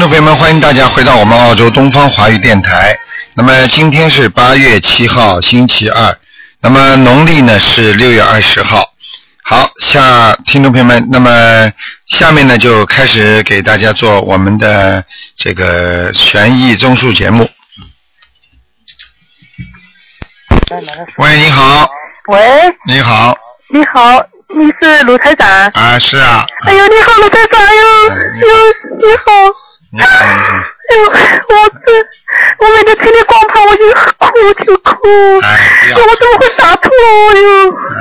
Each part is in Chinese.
众朋友们，欢迎大家回到我们澳洲东方华语电台。那么今天是八月七号，星期二。那么农历呢是六月二十号。好，下听众朋友们，那么下面呢就开始给大家做我们的这个悬疑综述节目。喂，你好，喂，你好，你好，你是卢台长？啊，是啊，哎呦，你好，卢台长，哎呦，哎哎呦，你好，你好，你好，哎呦，我这，我每天听你光盘，我就哭就哭，我怎么会打错？哎呦，哎，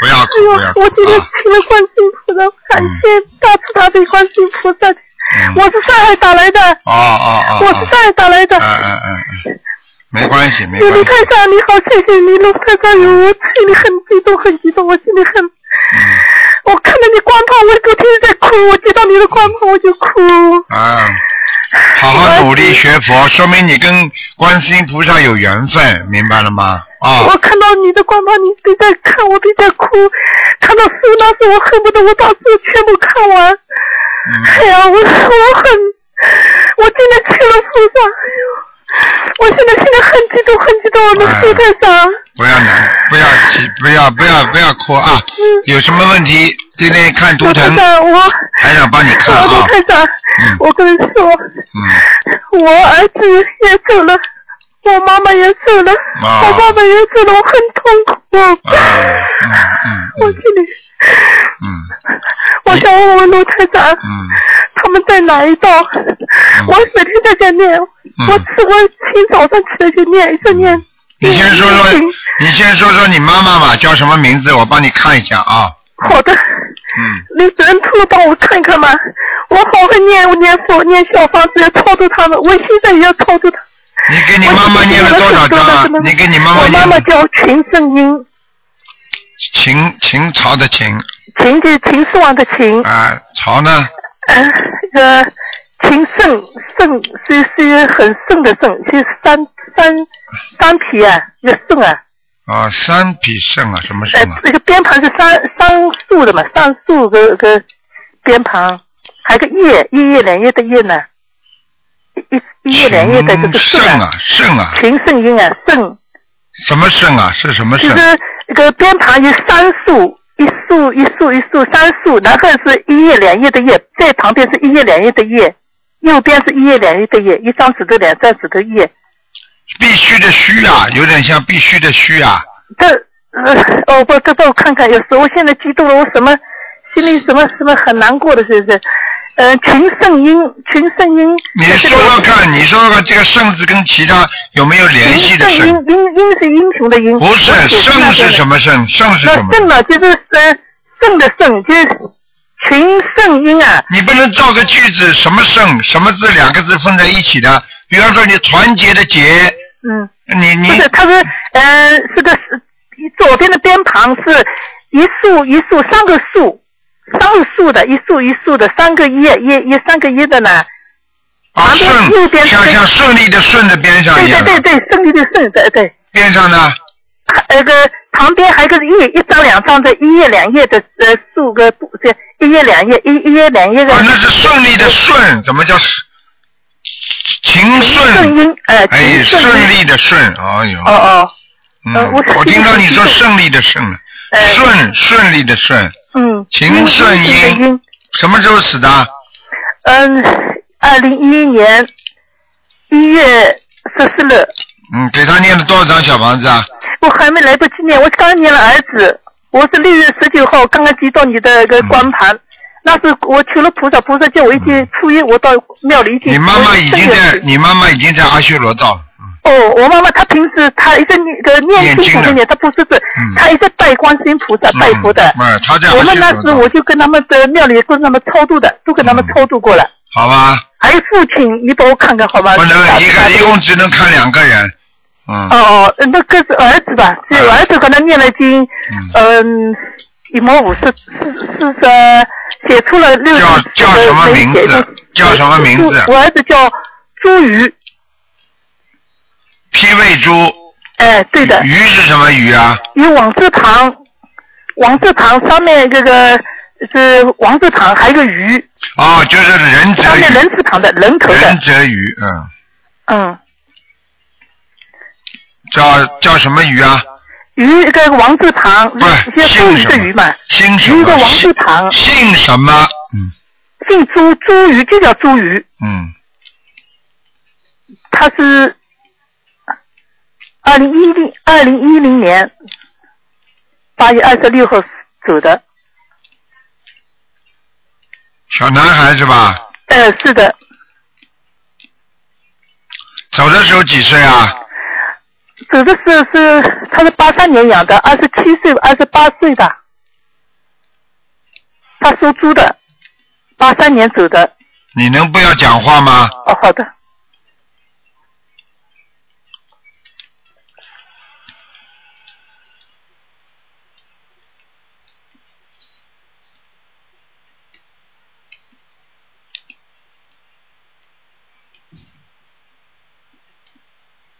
不要哭，要，哭我今天啊，请了观世音菩萨，感谢大慈大悲观世音菩萨，嗯。我是上海打来的，哦哦哦，我是上海打来的。嗯嗯嗯嗯，没关系，没卢关系，台长，你好，谢谢你，卢太长，哟，我心里很激动，很激动，我心里很，嗯我看到你光盘，我就天天在哭，我接到你的光盘我就哭。啊，好好努力学佛，说明你跟观世音菩萨有缘分，明白了吗？啊我，看到你的光盘，你都在看，我都在哭，看到书那时我恨不得我把书全部看完。嗯哎呀，我我很，我今天去了菩萨，哎呦，我现在现在很激动，很激动，我的哎卢台长。不要难，不要急，不要不要不要哭啊！嗯有什么问题，今天看图腾，长，我。还想帮你看啊。台长，嗯我跟你说，嗯，我儿子也走了，我妈妈也走了，啊我爸爸也走了，我很痛苦。啊，嗯嗯嗯我心里，嗯我想问问卢台长，嗯他们在哪一道？我每天在家念，嗯我吃过清早上起来就念，一直念。你先说说嗯，你先说说你妈妈吧，叫什么名字？我帮你看一下啊。好的，嗯，你人头了帮我看看吗。我好会念，我念佛念小房子要超度他们，我现在也要超度他。你给你妈妈念了多少章啊？你给你妈妈念我妈妈叫秦圣英，秦秦朝的秦秦就是秦始皇的秦，啊，朝呢？呃，那个秦圣圣是是很圣的圣，是三三三匹啊，一个圣啊，啊，三匹胜啊，什么胜呃啊？，这个边旁是三三竖的嘛，三竖个个边旁，还有个叶，一叶两叶的叶呢，一一叶两叶的就是胜圣啊，胜啊，秦圣音啊，圣什么胜啊？是什么胜？就是那个边旁有三竖，一竖一竖一竖三竖，然后是一叶两叶的叶，在旁边是一叶两叶的叶，右边是一叶两叶的叶，一张纸头两张纸的叶。必须的须啊，有点像必须的须啊。这呃 哦不，这帮我看看，有时候我现在激动了，我什么心里什么什么很难过的，是不是？呃，群圣英，群圣英。你说说看，你说说看，这个圣字跟其他有没有联系的群圣英胜？英英是英雄的英。不是，圣是什么？圣？圣？是什么？那圣呢，就是呃圣的圣，就是群圣音啊。你不能造个句子，什么胜，什么字两个字放在一起的。比方说你团结的结，嗯，你你不是，它是呃是个是左边的边旁是一竖一竖三个竖，三个竖的，一竖一竖的三个一一一三个一的呢。啊顺，边像像顺利的顺的边上一样。对对对对，顺利的顺，对对。边上呢？那个旁边还有个叶，一张两张的，一页两页的呃数个不这一页两页一一页两页的。啊，那是顺利的顺，怎么叫情顺顺？音，呃，哎，秦顺。利的顺，哎呦。哦哦，嗯呃我，我听到你说是胜利的胜了，呃顺顺利的顺，嗯，秦顺英的英英，什么时候死的？嗯，二零一一年一月十四日，嗯，给他念了多少张小房子啊？我还没来得及念，我刚念了儿子，我是六月十九号刚刚接到你的个光盘。那是我求了菩萨，菩萨叫我一天初一我到庙里去。你妈妈已经在，你妈妈已经在阿修罗道了。嗯哦，我妈妈她平时她一直念个念念经的经不是念，她不是是嗯，她一直拜观世音菩萨拜佛的。嗯，她我们那时我就跟他们的庙里跟他们超度的，都跟他们嗯超度过了。好吧？还有父亲，你帮我看看好吗？不能一个，一哦共只能看两个人。嗯。哦，那个是儿子吧？是嗯。儿子跟他念了经，嗯，嗯，一毛五十四四十，写出了六叫叫什么名字叫什么名字我儿子叫朱瑜，批位朱，哎，对的，鱼是什么鱼啊？有王字旁，王字旁上面这个是王字旁，还有个鱼，哦，就是人上面人字旁的人头的人，泽鱼，嗯，嗯，叫叫什么鱼啊？鱼一个王字旁，不是姓什么的鱼嘛，姓什么？鱼一个王字旁，姓什么？嗯姓朱，朱鱼就叫朱鱼，嗯，他是二零一零二零一零年八月二十六号走的，小男孩是吧？呃，是的，走的时候几岁啊？走的是是他是八三年养的，二十七岁二十八岁的，他属猪的，八三年走的，你能不要讲话吗？哦，好的，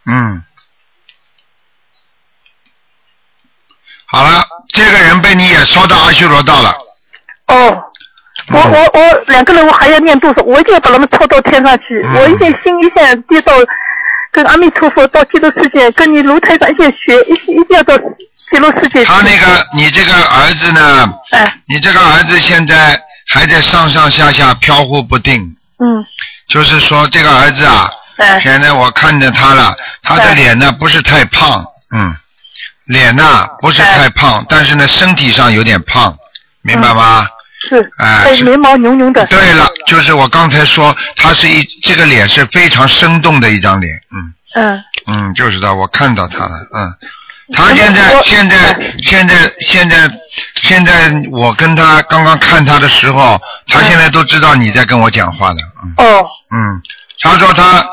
嗯，好了，这个人被你也说到阿修罗道了。哦。我嗯我我两个人我还要念多少？我一定要把他们抄到天上去。嗯我一定心一下跌到跟阿弥陀佛到极乐世界，跟你卢台长一起学，一一定要到极乐世界。他那个，你这个儿子呢？哎，你这个儿子现在还在上上下下飘忽不定，嗯，就是说这个儿子啊，哎，现在我看着他了，他的哎脸呢不是太胖，嗯，脸呐不是太胖，但是呢身体上有点胖，明白吗？是，哎眉毛浓浓的。对了，就是我刚才说，他是一这个脸是非常生动的一张脸，嗯。嗯，嗯，就是的，我看到他了，嗯，他现在现在现在现在现在我跟他刚刚看他的时候，他现在都知道你在跟我讲话的，嗯。哦，嗯，他说他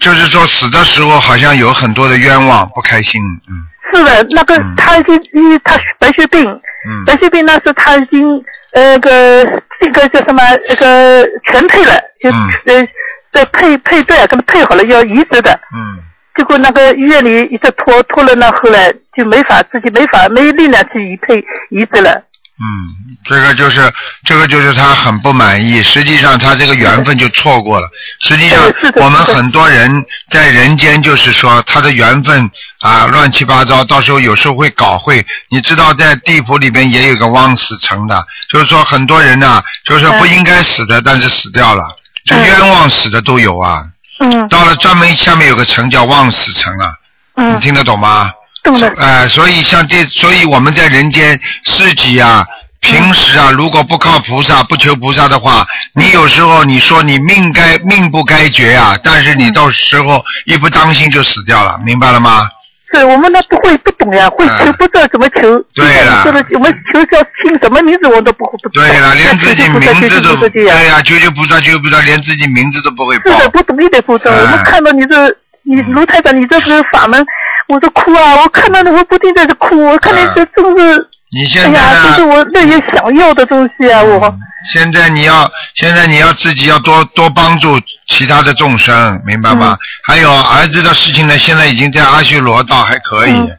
就是说死的时候好像有很多的冤枉，不开心，嗯是的，那个嗯。他已经因为他白血病，嗯。白血病那时他已经呃个这个叫什么那个全配了，就嗯。呃在配配对啊，跟他配好了要移植的，嗯。结果那个医院里一直拖拖了，那后来就没法自己没法没力量去移配移植了。嗯，这个就是这个就是他很不满意，实际上他这个缘分就错过了。实际上我们很多人在人间就是说他的缘分啊乱七八糟，到时候有时候会搞会。你知道在地府里边也有个枉死城的，就是说很多人呐、就是说不应该死的，但是死掉了，就嗯冤枉死的都有啊。嗯到了专门下面有个城叫枉死城啊，你嗯，听得懂吗？懂了。哎、所以像这，所以我们在人间自己啊，平时啊，如果不靠菩萨，不求菩萨的话，你有时候你说你命该命不该绝啊，但是你到时候一不当心就死掉了，明白了吗？是我们那不会不懂呀，会求不知道怎么求。嗯对了就是我们求是要听什么名字我都不不。对了，连自己名字都不对呀、求求菩萨，求求菩萨，连自己名字都不会报是。的，不懂一点不懂。哎我们看到你这，你嗯卢台长，你这是法门，我都哭啊！我看到你，我不停在这哭。我看你这真是，哎你现在呀，这？是我那些想要的东西啊！我嗯现在你要，现在你要自己要多多帮助其他的众生，明白吗？嗯还有儿子的事情呢，现在已经在阿修罗道还可以，嗯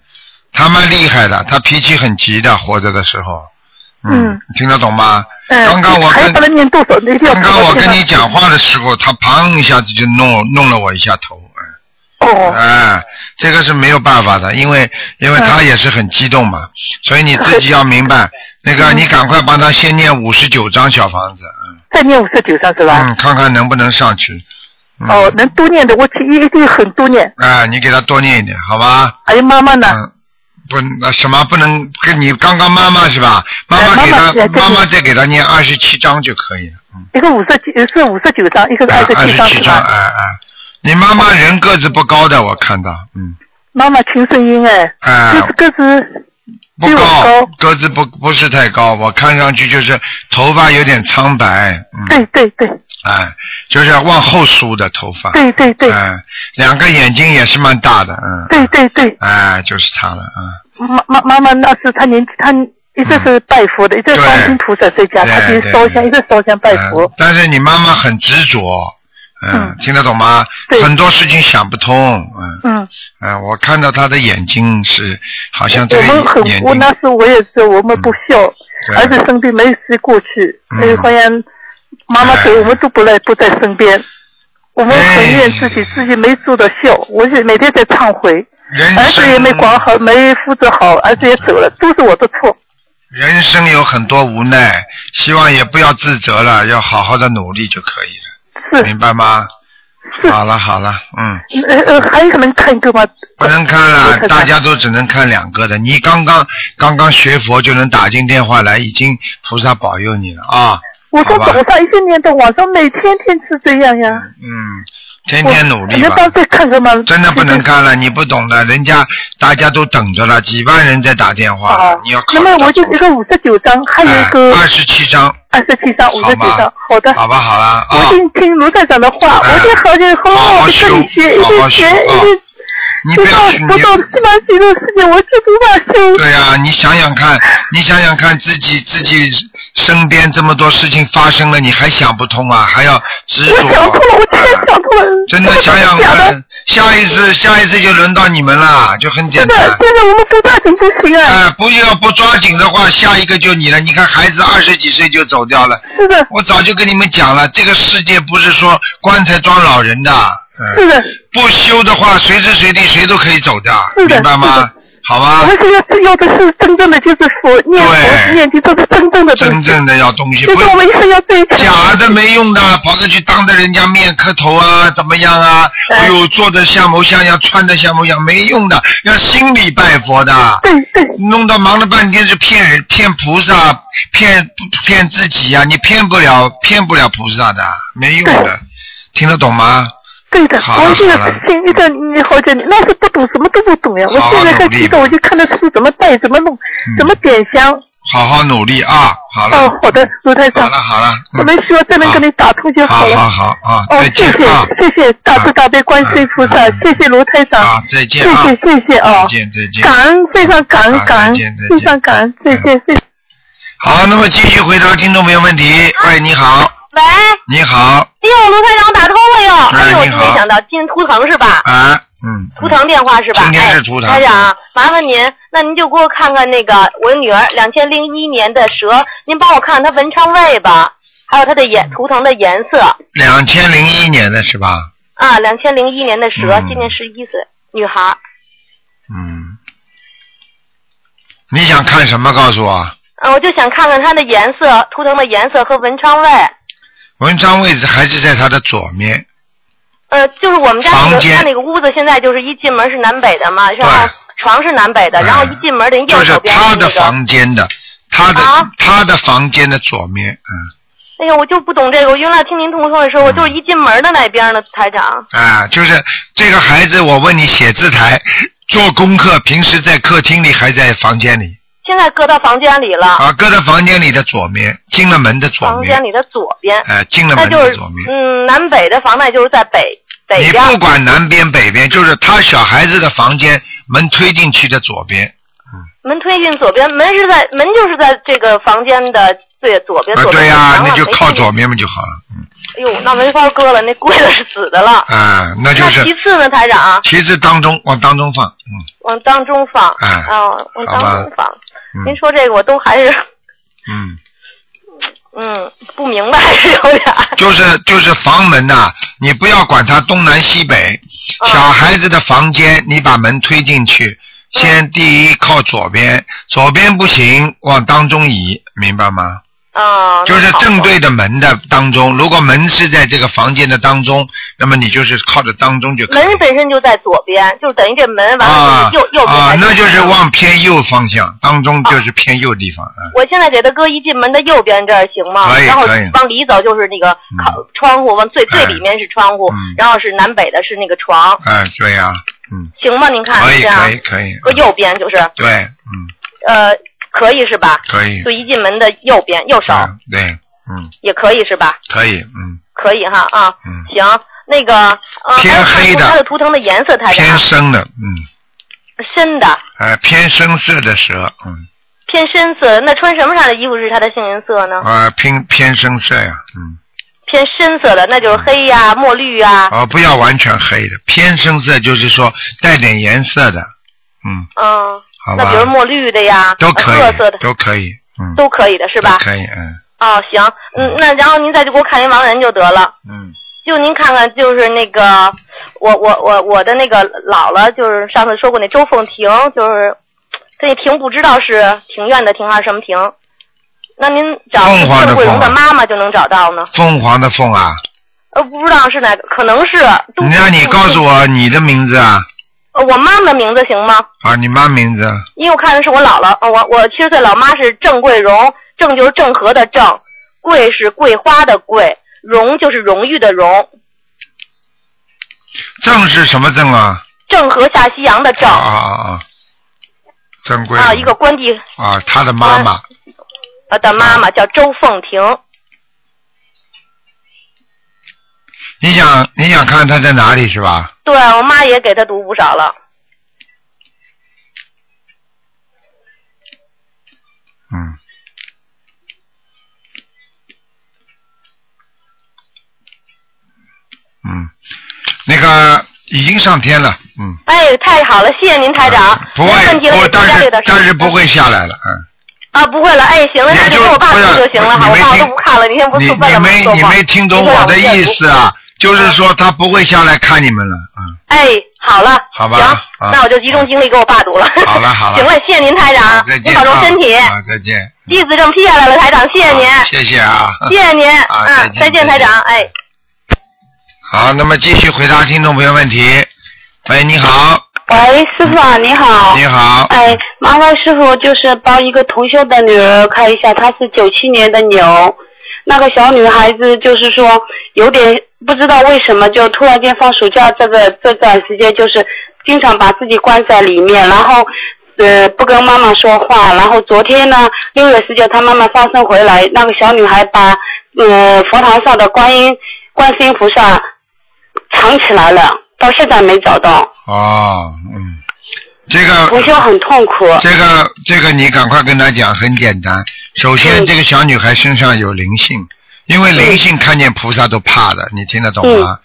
他蛮厉害的，他脾气很急的，活着的时候，嗯听得懂吗？嗯，刚刚我跟刚刚我跟你讲。讲话的时候，他砰一下子就弄弄了我一下头，哎哦，哎，这个是没有办法的，因为因为他也是很激动嘛，所以你自己要明白，那个嗯你赶快帮他先念五十九张小房子，嗯。再念五十九张是吧？嗯，看看能不能上去。嗯、哦，能多念的，我一一定很多念。哎，你给他多念一点，好吧？还有妈妈呢？嗯，不，那什么不能跟你刚刚妈妈是吧？妈妈哎给他，妈妈再给他念二十七章就可以了。嗯，一个五十九是五十九章，一个是二十七章是十七章，吧？哎哎，你妈妈人个子不高的，我看到，嗯，妈妈听声音哎，哎。个子个子不高高，个子不不是太高，我看上去就是头发有点苍白，嗯，对对对。哎，就是往后梳的头发，对对对。哎，两个眼睛也是蛮大的，嗯，对对对，哎，就是他了，嗯。妈妈妈妈那是她年纪她一直是拜佛的，一直对。观音菩萨在家，她就对烧香，对。一直烧香拜佛。嗯。但是你妈妈很执着，嗯，听得懂吗？对。很多事情想不通，嗯。嗯，嗯，我看到他的眼睛是好像这个我们很眼，睛，我那时候我也是，我们不孝，对。儿子生病没时过去，嗯。所以好像妈妈对我们都不来不在身边，我们很怨自己，自己没做到孝，我是每天在忏悔，人儿子也没管好，没负责好，儿子也走了，都是我的错。人生有很多无奈，希望也不要自责了，要好好的努力就可以了，是 明白吗？是，好了好了，嗯。呃呃，还有能看一个吗？不能看了，大家都只能看两个的。你刚刚刚刚学佛就能打进电话来，已经菩萨保佑你了啊！我从好吧早上一直念到晚上，每天天是这样呀。嗯，天天努力吧。真的不能看了，你不懂的，人家大家都等着了，几万人在打电话你要考那么我就一个五十九张，还有一个二十七张，二十七张，五十九张。好的。好吧，好了啊。我，听听卢站长的话，哎。我就好就好好好好的跟你学，一学，一直你不直到要去你不到西南极的世界，我就无法修。对呀、你想想看，你想想看自己自己身边这么多事情发生了，你还想不通啊？还要执我着？想通了，我全想通了。真的想想看，下一次下一次就轮到你们了，就很简单。真的，我们不抓紧不行啊。哎，不要不抓紧的话，下一个就你了。你看孩子二十几岁就走掉了，是的，我早就跟你们讲了，这个世界不是说棺材装老人的，嗯，是的。不修的话，随时随地谁都可以走的明白吗？好吧我，们现在要的是真正的，就是佛念佛对念经，这是真正的东西。真正的要东西，就是我们一生要。假的没用的，跑着去当着人家面磕头啊，怎么样啊？哎哎呦，做的像模像样，穿的像模像样，没用的，要心里拜佛的。对对，弄到忙了半天是骗人、骗菩萨、骗骗自己呀、你骗不了、骗不了菩萨的，没用的，听得懂吗？对的，好了我现在好了心一直你好像你那时不懂，什么都不懂呀。我好好现在很努力激动，我就看到书怎么带，怎么弄，嗯怎么点香。好好努力啊！好了，哦，好的，卢台好长了，，好了，我们希望再能跟你打通就好了。好好好啊，哦再，见谢谢啊！谢谢大慈大悲观世音菩萨，嗯谢谢卢台长，啊，再谢见啊！谢谢谢啊再，见再见。感恩非常感恩啊感恩非常感恩，谢谢谢谢。好，那么继续回答听众朋友问题。喂，你好，喂，你好，哎呦，卢台长打通了哟！哎哎呦，你好没想到今天图腾是吧？啊，嗯，图腾电话是吧？今天是图腾哎、台长，麻烦您，那您就给我看看那个我女儿两千零一年的蛇，您帮我看看她文昌位吧，还有她的颜图腾的颜色两千零一年的是吧？啊，两千零一年的蛇，嗯今年十一岁，女孩。嗯，你想看什么？告诉我。嗯、我就想看看它的颜色，图腾的颜色和文昌位。文昌位置还是在他的左面，呃，就是我们家那个房间。她那个屋子，现在就是一进门是南北的嘛，然后床是南北的，嗯然后一进门的右就是手边他的是他的。房间的，他的、啊？他的房间的左面，嗯，哎呀，我就不懂这个。我原来听您通说的时候，我就是一进门的那边呢，台长。啊，就是这个孩子，我问你写字台做功课，平时在客厅里还在房间里现在搁到房间里了，啊？搁在房间里的左面，进了门的左面，房间里的左边，哎、进了门那就是的左面。嗯，南北的房那就是在北北你边。不管南边北边，就是他小孩子的房间门推进去的左边，嗯门推进左边，门是在门就是在这个房间的最左边。对呀、墙那就靠左面嘛就好了，嗯，哎呦，那没法搁了，那柜子是死的了。啊，那就那是其次呢，台长，其次当中往当中放，嗯往当中放，哎啊，往当中放。嗯您说这个我都还是嗯。嗯不明白，还 是有点儿。就是就是房门呐、你不要管它东南西北，嗯小孩子的房间你把门推进去，先第一靠左边，左边不行往当中移，明白吗？啊，就是正对着门的当中，如果门是在这个房间的当中，那么你就是靠着当中就可以。门本身就在左边，就等于这门完了啊就是右右边啊，那就是往偏右方向，当中就是偏右地方。嗯我现在给他搁一进门的右边这儿行吗？可以然后往里走就是那个靠窗户，往最最哎里面是窗户，嗯。然后是南北的是那个床，哎，对呀、嗯，行吗？您看可以可以可以。搁右边就是。对，嗯，呃可以是吧？可以。就一进门的右边右手。嗯对，嗯，也可以是吧？可以，嗯。可以哈啊，嗯。行，那个呃，偏黑的它的。图腾的颜色，台偏深的，嗯，深的。呃，偏深色的蛇，嗯，偏深色，那穿什么色的衣服是它的幸运色呢？呃，偏偏深色呀，嗯，偏深色的，那就是黑呀、墨绿呀。哦，不要完全黑的，偏深色就是说带点颜色的，嗯，嗯，好吧那比如墨绿的呀，都可以呃褐色的，都可以，嗯，都可以的是吧？可以，嗯哦，行，嗯，那然后您再就给我看一盲人就得了。嗯，就您看看，就是那个我我我我的那个姥姥，就是上次说过那周凤婷，就是这那亭不知道是庭院的庭还是什么庭。那您找凤凰的郑桂荣的妈妈就能找到呢？凤凰的凤啊，呃，不知道是哪个，可能是。都那你告诉我你的名字啊，呃我妈妈的名字行吗？啊，你妈名字，因为我看的是我姥姥，呃我我七十岁老妈是郑桂荣，郑就是郑和的郑，桂是桂花的桂，荣就是荣誉的荣，郑是什么郑啊？郑和下西洋的郑啊啊啊啊，啊，一个官帝啊，他的妈妈，呃的妈妈叫周凤婷，你想你想看他在哪里是吧？对我妈也给他读不少了。嗯。嗯，那个已经上天了，嗯，哎，太好了，谢谢您台长。不会，我但是但是不会下来了，嗯。啊，不会了，哎，行了，那也就就给我爸不是读就行了好，我爸都不看了，你先不你说，问了你没你没听懂我的意思啊？就是说他不会下来看你们了，嗯。哎，好了，好吧行，啊那我就集中精力给我爸读了。好了好了 行了，谢谢您台好长再，见您保重身体。啊，啊再见。弟子证批下来了，台长，谢谢您，谢谢啊。谢谢您，啊再嗯，见再见，再见台长，哎。好，那么继续回答听众朋友问题。喂，你好，喂，师傅啊，你好。你好，哎，麻烦师傅就是帮一个同修的女儿看一下，她是九七年的牛，那个小女孩子就是说有点不知道为什么就突然间放暑假这个这段时间就是经常把自己关在里面，然后呃不跟妈妈说话，然后昨天呢六月十九她妈妈放生回来，那个小女孩把呃佛堂上的观音观世音菩萨藏起来了，到现在没找到，哦，嗯，这个同修很痛苦。这个这个你赶快跟他讲，很简单。首先，嗯这个小女孩身上有灵性，因为灵性看见菩萨都怕的，你听得懂吗？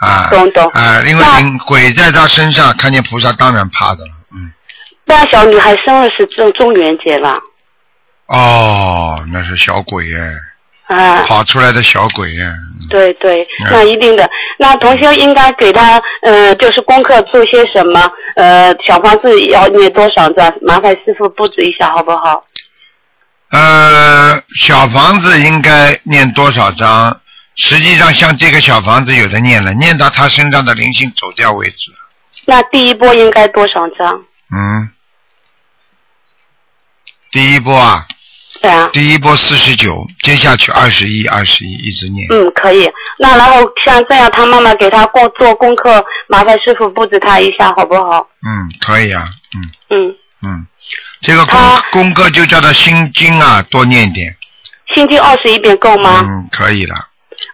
啊，嗯懂懂啊，因为灵鬼在他身上，看见菩萨当然怕的了，嗯。那小女孩生日是中中元节了，哦，那是小鬼耶，啊，跑出来的小鬼耶。嗯对对，嗯那一定的。那同学应该给他呃，就是功课做些什么？呃，小房子要念多少张？麻烦师傅布置一下好不好？呃，小房子应该念多少章？实际上，像这个小房子有的念了，念到他身上的灵性走掉为止。那第一波应该多少张？嗯，第一波啊，对啊，第一波四十九，接下去二十一，二十一，一直念。嗯，可以。那然后像这样，他妈妈给他过做功课，麻烦师傅布置他一下好不好？嗯，可以啊，嗯嗯，嗯，这个功他功课就叫他心经啊，多念一点。心经二十一遍够吗？嗯，可以了，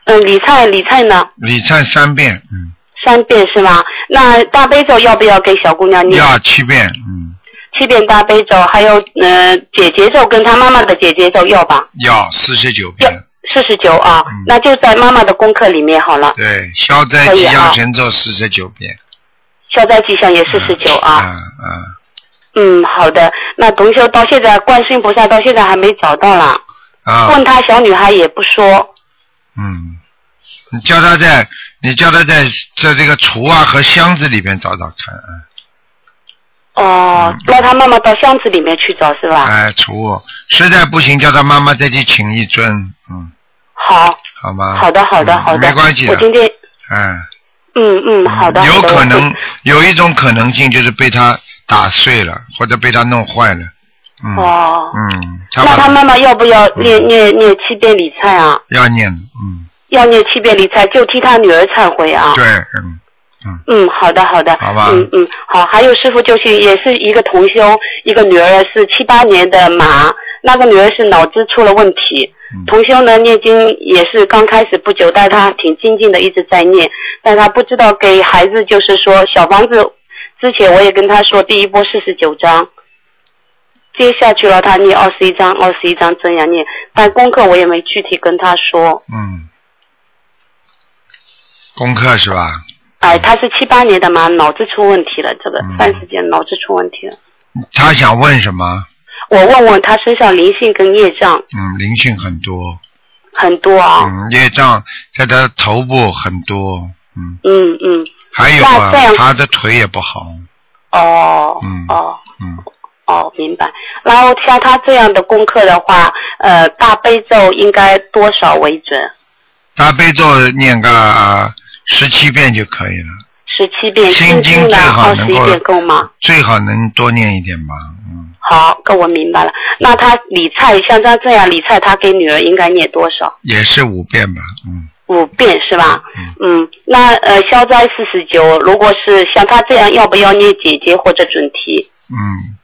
嗯，李菜李菜呢？礼忏三遍，嗯，三遍是吗？那大悲咒要不要给小姑娘念？要七遍，嗯，七遍大悲咒，还有呃姐姐咒跟她妈妈的姐姐咒要吧？要四十九遍。四十九啊，嗯那就在妈妈的功课里面好了。对，消灾可以啊吉祥神咒四十九遍。消灾吉祥也四十九啊。啊啊嗯，好的。那同修到现在观世音菩萨到现在还没找到啦，啊！问他小女孩也不说。嗯，你叫他在，你叫他在在这个橱啊和箱子里边找找看，啊哦，那他妈妈到箱子里面去找是吧？哎，橱，实在不行叫他妈妈再去请一尊，嗯，好，好吗？好的，好的，嗯好的。没关系的我，今天，哎，嗯嗯，好的。有好的可能有一种可能性就是被他打碎了，或者被他弄坏了，嗯哦。嗯，他那他妈妈要不要念念念七遍礼忏啊？要念，嗯，要念七遍礼忏，就替他女儿忏悔啊。对，嗯嗯，嗯好的好的。好吧嗯嗯，好。还有师傅就是也是一个同修，一个女儿是七八年的马，那个女儿是脑子出了问题。嗯同修呢念经也是刚开始不久，但她挺精进的，一直在念，但她不知道给孩子就是说小房子，之前我也跟他说第一波四十九章。接下去了，他念二十一章，二十一章这样念，但功课我也没具体跟他说。嗯，功课是吧？哎，他是七八年的嘛，脑子出问题了，这个嗯三十斤脑子出问题了。他想问什么？我问问他身上灵性跟业障嗯，灵性很多，很多啊，嗯，业障在他头部很多，嗯，嗯嗯，还有啊他的腿也不好，哦，嗯哦。嗯，哦，明白。然后像他这样的功课的话，呃，大悲咒应该多少为准？大悲咒念个啊十七遍就可以了，十七遍，心经最好二十一能够遍够吗？最好能多念一点吧，嗯，好，跟我明白了。那他理财像他这样理财，他给女儿应该念多少？也是五遍吧，嗯，五遍是吧？嗯。嗯，那呃消灾四十九，如果是像他这样，要不要念姐姐或者准提？嗯，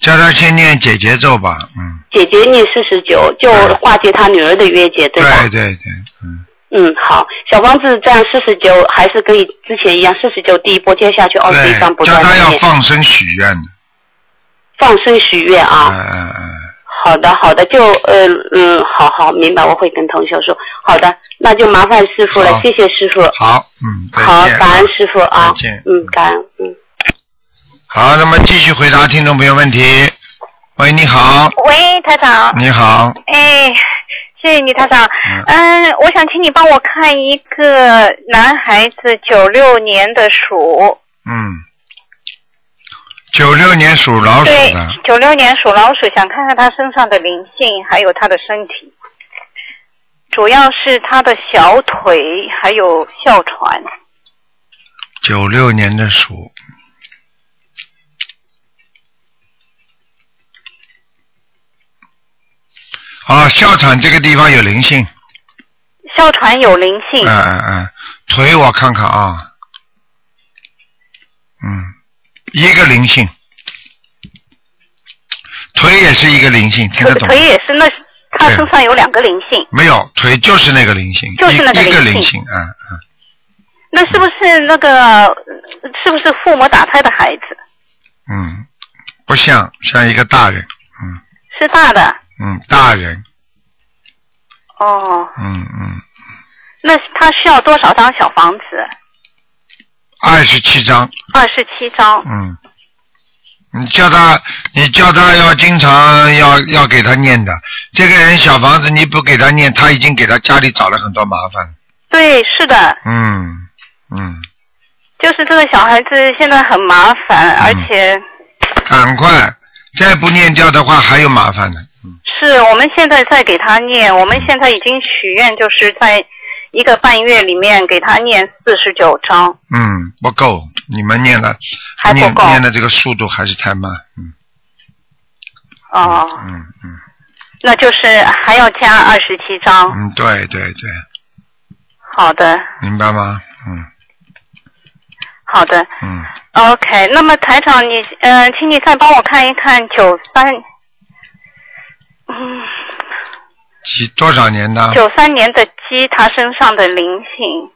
叫他先念姐姐咒吧，嗯，姐姐念四十九，就化解他女儿的冤结，对吧？对对对，嗯，嗯，好，小房子这样四十九，还是跟之前一样，四十九第一波接下去二十一张不对，叫他要放生许愿。的，放生许愿啊。嗯嗯嗯，好的，好的，就呃嗯，好好明白，我会跟同学说。好的，那就麻烦师傅了，谢谢师傅。好，嗯，好，感恩师傅啊再见，嗯，感恩，嗯。好，那么继续回答听众朋友问题。喂，你好，喂，台长。你好，哎，谢谢你，台长。嗯嗯，我想请你帮我看一个男孩子，九六年的鼠，嗯，九六年属老鼠对的，，九六年属老鼠，想看看他身上的灵性，还有他的身体，主要是他的小腿还有哮喘。九六年的鼠。啊，哮喘这个地方有灵性，哮喘有灵性，嗯嗯嗯，腿我看看啊，嗯，一个灵性，腿也是一个灵性，听得懂吗？腿也是，那他身上有两个灵性，没有，腿就是那个灵性，就是那个一一个灵性灵性，嗯嗯，那是不是那个是不是父母打胎的孩子？嗯，不像像一个大人，嗯是大的。嗯，大人，哦，嗯嗯，那他需要多少张小房子？二十七章，二十七张。嗯，你叫他，你叫他要经常要要给他念的。这个人小房子你不给他念，他已经给他家里找了很多麻烦。对，是的，嗯嗯，就是这个小孩子现在很麻烦，嗯而且赶快，再不念掉的话还有麻烦呢。嗯是我们现在在给他念，我们现在已经许愿，就是在一个半月里面给他念四十九章。嗯，不够，你们念的还不够念念的这个速度还是太慢。嗯哦，嗯嗯那就是还要加二十七章。嗯，对对对，好的，明白吗？嗯好的。嗯，OK，那么台长你，呃，请你再帮我看一看九三，嗯，几多少年的？九三年的鸡，它身上的灵性，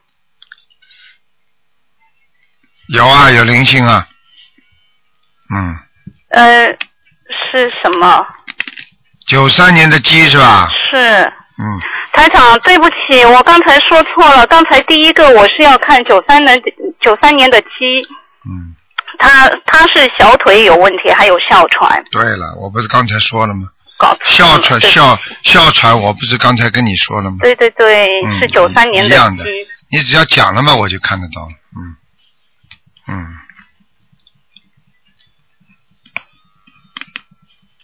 有啊，有灵性啊。嗯，呃，是什么？九三年的鸡是吧？是嗯，台长，对不起，我刚才说错了。刚才第一个我是要看九三年九三年的鸡，嗯，他他是小腿有问题，还有哮喘，对了，我不是刚才说了吗？哮喘，哮哮喘，我不是刚才跟你说了吗？对对对，嗯是九三年一样的。你只要讲了嘛，我就看得到了。嗯，嗯。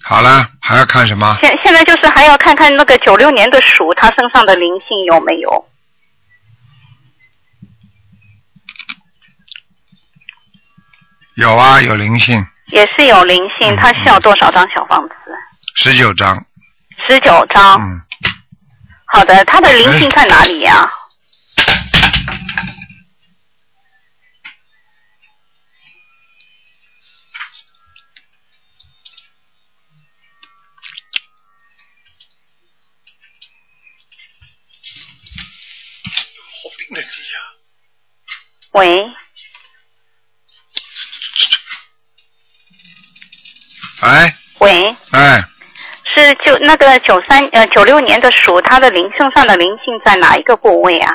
好了，还要看什么？现现在就是还要看看那个九六年的鼠，它身上的灵性有没有？有啊，有灵性，也是有灵性，嗯它需要多少张小房子？十九张。十九张。嗯，好的，他的灵性在哪里呀、喂，哎。喂，哎，是就那个九三呃九六年的鼠，它的灵性上的灵性在哪一个部位啊？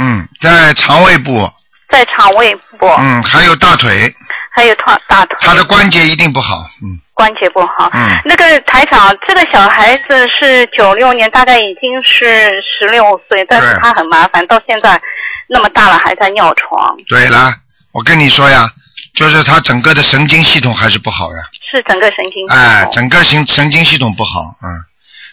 嗯，在肠胃部。在肠胃部。嗯，还有大腿。还有他大腿，他的关节一定不好，嗯。关节不好。嗯，那个台长，这个小孩子是九六年，大概已经是十六岁，但是他很麻烦，到现在那么大了还在尿床，对了，我跟你说呀，就是他整个的神经系统还是不好呀，是整个神经系统。哎，整个神神经系统不好，嗯，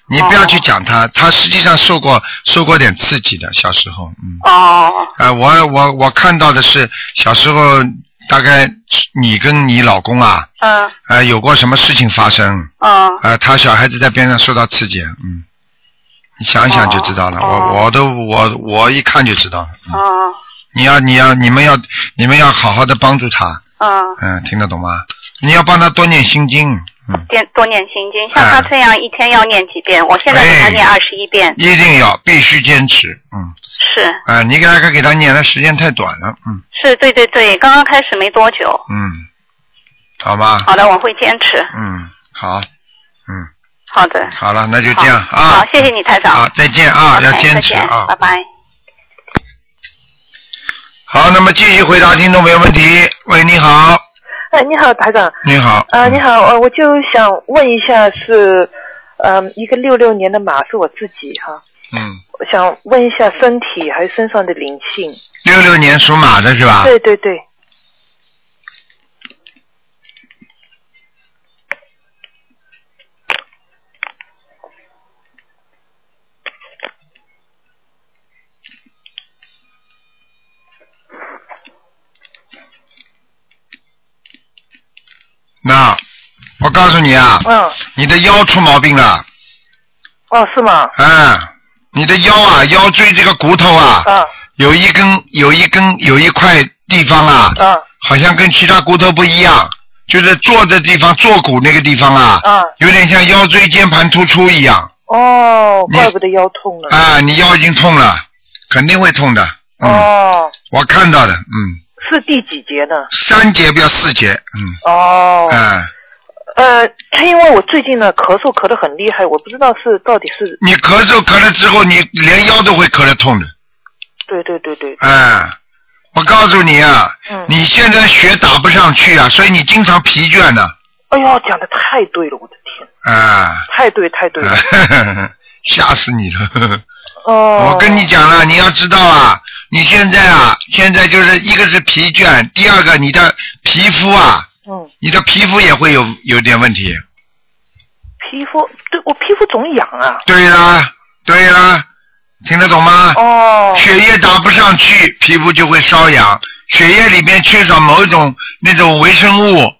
你不要去讲他，他实际上受过受过点刺激的，小时候，嗯，哦。啊、我我我看到的是小时候大概你跟你老公啊，嗯呃，有过什么事情发生？嗯啊，他小孩子在边上受到刺激，嗯，你想一想就知道了。哦我我都我我一看就知道了。嗯、嗯你要你要你们要你们要好好的帮助他，嗯，嗯，听得懂吗？你要帮他多念心经，嗯，念多念心经，像他这样一天要念几遍？我现在给他哎念二十一遍，一定要必须坚持，嗯，是啊，你给他给他念的时间太短了，嗯是，对对对，刚刚开始没多久。嗯，好吧，好的，我会坚持。嗯，好，嗯，好的，好了，那就这样啊，好，谢谢你台长。好，再见啊要坚持啊拜。拜。好，那么继续回答听众朋友问题。喂，你好，哎，你好，台长。你好，呃，你好，呃，我就想问一下是，嗯、一个六六年的马是我自己哈，嗯，我想问一下身体还有身上的灵性。六六年属马的是吧？对对对，那我告诉你啊，嗯，你的腰出毛病了，哦，是吗？嗯，你的腰啊，腰椎这个骨头啊，啊。有一根有一根有一块地方啊，啊。好像跟其他骨头不一样，就是坐的地方坐骨那个地方啊，啊，有点像腰椎间盘突出一样。哦，怪不得腰痛了。啊，你腰已经痛了，肯定会痛的，嗯，哦，我看到的，嗯，是第几节呢？三节不要四节，嗯，哦，哎、呃，因为我最近呢咳嗽咳得很厉害，我不知道是到底是，你咳嗽咳了之后，你连腰都会咳得痛的，对对对对，哎、我告诉你啊，嗯，你现在血打不上去啊，所以你经常疲倦的，哎呦，讲的太对了，我的天，啊，太对太对了。吓死你了！哦，我跟你讲了，你要知道啊，你现在啊，现在就是一个是疲倦，第二个你的皮肤啊，嗯，你的皮肤也会有有点问题。皮肤，对我皮肤总痒啊。对啦，对啦，听得懂吗？哦，血液打不上去，皮肤就会瘙痒。血液里面缺少某一种那种微生物、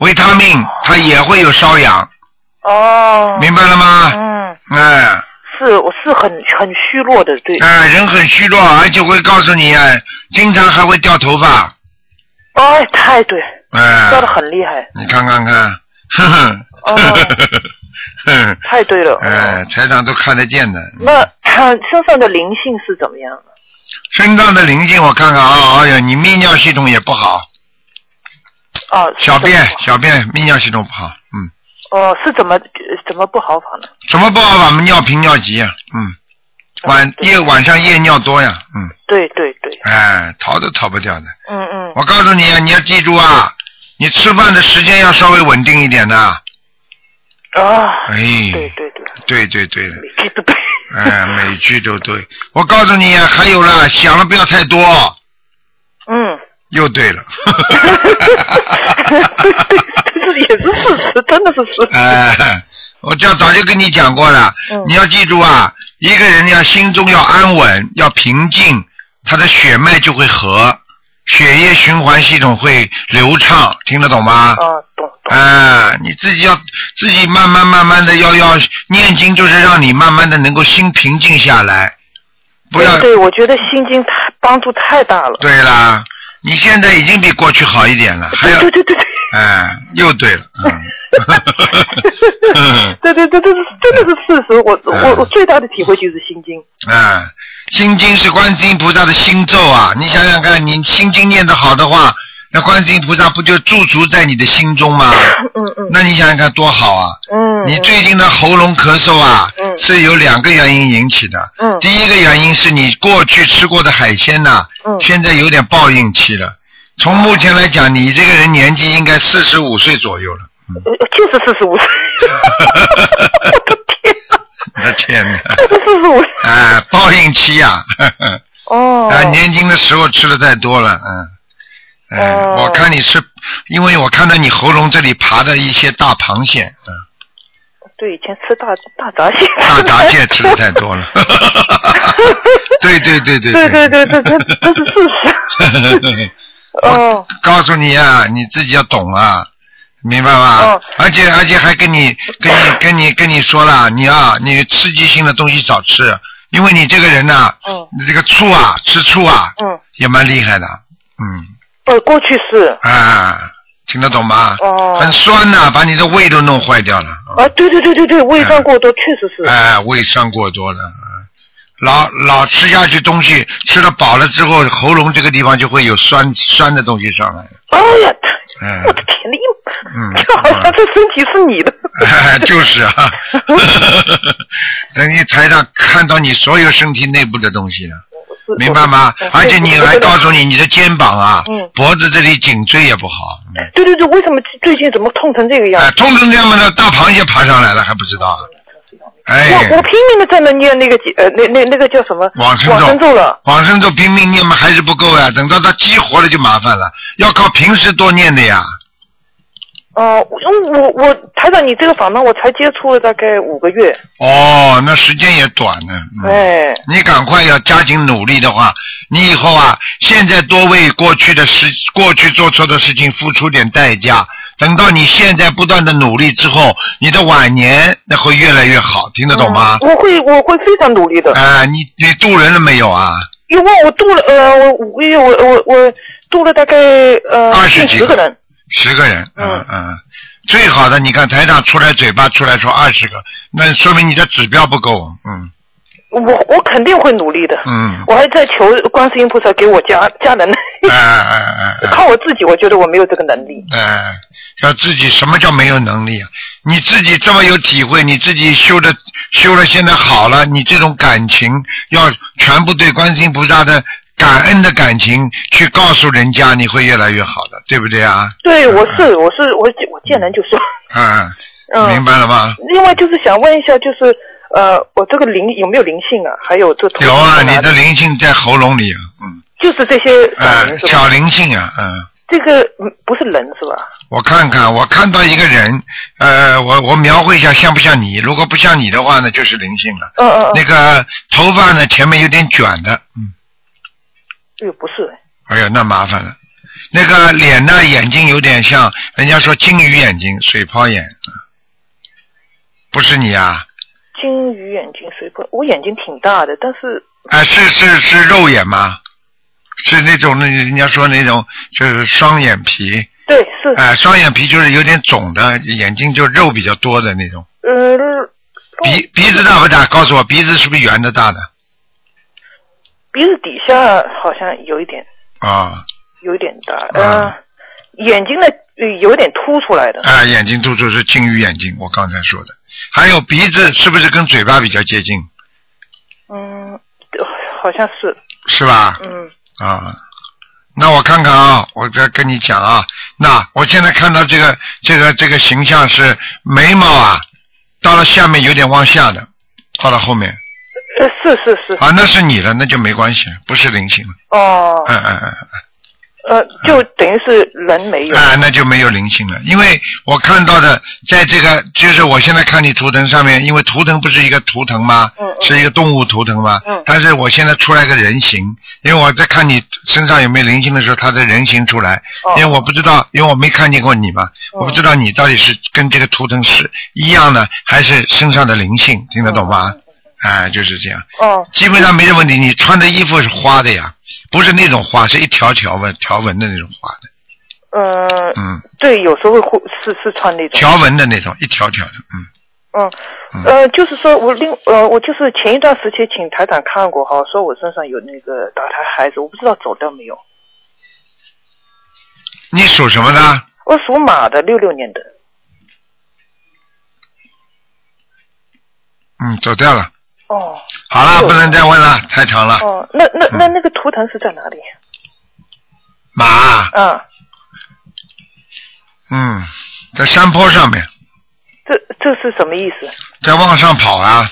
维他命，它也会有瘙痒，哦，明白了吗？嗯，哎是，我是很很虚弱的，对。哎，人很虚弱，而且会告诉你，哎，经常还会掉头发，哎，太对，哎，笑的很厉害，你看看看，哼哼，哦哼，太对了。哎，台长都看得见的。那他身上的灵性是怎么样的？身上的灵性我看看啊，哎呀，你泌尿系统也不好，哦，小便小便泌尿系统不好，嗯，哦，是怎么呃怎么不好法呢？怎么不好法？尿频尿急呀，嗯，晚夜晚上夜尿多呀，嗯，对对对，哎，逃都逃不掉的。嗯嗯，我告诉你，你要记住啊，你吃饭的时间要稍微稳定一点的。啊，哎，对对对，对对对。的，每句都对。哎，每句都对。我告诉你，还有了，想的不要太多，嗯，又对了。也是事实，真的是事实。哎，我这早就跟你讲过了，嗯。你要记住啊，一个人要心中要安稳，要平静，他的血脉就会和，血液循环系统会流畅，听得懂吗？啊，懂懂。啊，你自己要自己慢慢慢慢的要要念经，就是让你慢慢的能够心平静下来，不要对对，我觉得心经太帮助太大了。对啦，你现在已经比过去好一点了，还要对对对对。哎，又对了，嗯，嗯对对对，这是真的是事实。我嗯我我最大的体会就是心经。啊，心经是观世音菩萨的心咒啊！你想想看，你心经念得好的话，那观世音菩萨不就驻足在你的心中吗？嗯嗯那你想想看多好啊！嗯，你最近的喉咙咳嗽啊，嗯是有两个原因引起的。嗯第一个原因是你过去吃过的海鲜呐、嗯现在有点报应期了。从目前来讲，你这个人年纪应该四十五岁左右了。嗯就是四十五岁，我的天啊，我的天哪！四十五岁。哎，报应期呀、啊！哦，啊，年轻的时候吃的太多了，嗯。嗯，哦我看你吃，因为我看到你喉咙这里爬的一些大螃蟹，嗯，对，以前吃大大闸蟹，大闸蟹吃的太多了。对对对对对对对对，这这是事实。哦，告诉你啊，你自己要懂啊，明白吗？哦。而且而且还跟你跟你跟你跟你说了，你啊，你刺激性的东西少吃，因为你这个人呐、嗯。你这个醋啊，吃醋啊，嗯，也蛮厉害的，嗯。呃，过去是啊，听得懂吗？哦。很酸呐、把你的胃都弄坏掉了。啊，对对对对对，胃酸过多确实是。哎，胃酸过多了，嗯老老吃下去东西，吃了饱了之后，喉咙这个地方就会有酸酸的东西上来。哎呀，嗯我的天嗯 这好像这身体是你的。哎，就是啊，等你台上看到你所有身体内部的东西了，明白吗？而且你还告诉你，你的肩膀啊嗯，脖子这里颈椎也不好，嗯对对对，为什么最近怎么痛成这个样哎，子？痛成这样的大螃蟹爬上来了还不知道啊？哎，我我拼命的在那念那个几呃那那那个叫什么往生咒往生咒了。往生咒拼命念嘛还是不够呀，等到它激活了就麻烦了，要靠平时多念的呀。哦、我我我台长，你这个访谈我才接触了大概五个月，哦，那时间也短呢。嗯哎，你赶快要加紧努力的话，你以后啊，现在多为过去的事、过去做错的事情付出点代价。等到你现在不断的努力之后，你的晚年那会越来越好，听得懂吗？嗯我会我会非常努力的，啊、你你渡人了没有啊？因为我渡了呃我五个月我我我渡了大概呃二十几个人，十个人，嗯。嗯嗯，最好的，你看台长出来嘴巴出来说二十个，那说明你的指标不够，嗯。我我肯定会努力的，嗯，我还在求观世音菩萨给我加加能力，哎哎哎哎。靠我自己我觉得我没有这个能力，哎，要自己什么叫没有能力啊？你自己这么有体会，你自己修的修了，现在好了，你这种感情要全部对观世音菩萨的感恩的感情去告诉人家，你会越来越好的，对不对啊？对我是我是我我见人就说，嗯，嗯，明白了吗？另外就是想问一下，就是呃，我这个灵有没有灵性啊？还有这头有啊，你的灵性在喉咙里啊，嗯，就是这些小哎，灵是吧？小灵性啊，嗯。这个嗯不是人是吧？我看看，我看到一个人，呃，我我描绘一下像不像你？如果不像你的话呢，就是灵性了。嗯嗯嗯，那个头发呢，前面有点卷的，嗯，这个不是哎呀，那麻烦了。那个脸呢，眼睛有点像人家说金鱼眼睛、水泡眼，嗯不是你啊？金鱼眼睛水泡，我眼睛挺大的，但是啊，是是是肉眼吗？是那种那人家说那种就是双眼皮，对是啊、双眼皮就是有点肿的，眼睛就肉比较多的那种。呃鼻鼻子大不大？告诉我，鼻子是不是圆的大的？鼻子底下好像有一点啊。有一点大，嗯呃，眼睛呢呃有点凸出来的，啊，眼睛突出是金鱼眼睛，我刚才说的。还有鼻子是不是跟嘴巴比较接近？嗯，好像是，是吧？嗯。啊，那我看看啊，我再跟你讲啊，那我现在看到这个这个这个形象是眉毛啊，到了下面有点往下的，到了后面呃是是是，啊，那是你的，那就没关系了，不是灵性了，哦，嗯嗯嗯呃，就等于是人没有，啊，那就没有灵性了，因为我看到的，在这个就是我现在看你图腾上面，因为图腾不是一个图腾吗？嗯嗯。是一个动物图腾吗？嗯。但是我现在出来个人形，因为我在看你身上有没有灵性的时候，它的人形出来，哦。因为我不知道，因为我没看见过你嘛，嗯。我不知道你到底是跟这个图腾是一样的，还是身上的灵性，听得懂吗？哎，就是这样，哦，基本上没什么问题。你穿的衣服是花的呀，不是那种花，是一条条纹条纹的那种花的，呃，嗯。对，有时候会是是穿那种，条纹的那种，一条条的，嗯，嗯嗯，呃，就是说我另呃，我就是前一段时间请台长看过哈，说我身上有那个打胎孩子，我不知道走掉没有。你属什么的？我属马的，六六年的。嗯，走掉了。哦好了，不能再问了，太长了。哦，那那那那个图腾是在哪里？马，嗯，嗯，在山坡上面，这这是什么意思？在往上跑啊，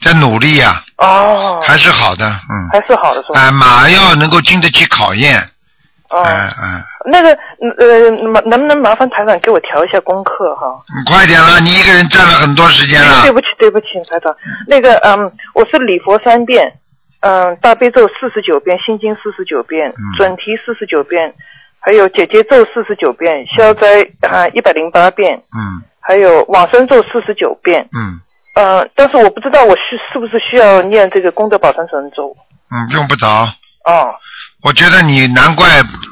在努力呀、哦，还是好的，嗯。还是好的是吧？哎、马要能够经得起考验，哦，哎哎，那个呃，麻能不能麻烦台长给我调一下功课哈？你快点了，你一个人占了很多时间了对。不起，对不起，台长。那个嗯，我是礼佛三遍，嗯，大悲咒四十九遍，心经四十九遍，嗯准提四十九遍，还有姐姐咒四十九遍，消灾啊一百零八遍，嗯还有往生咒四十九遍。嗯呃，但是我不知道我需是不是需要念这个功德宝山神咒。嗯，用不着。哦，我觉得你难怪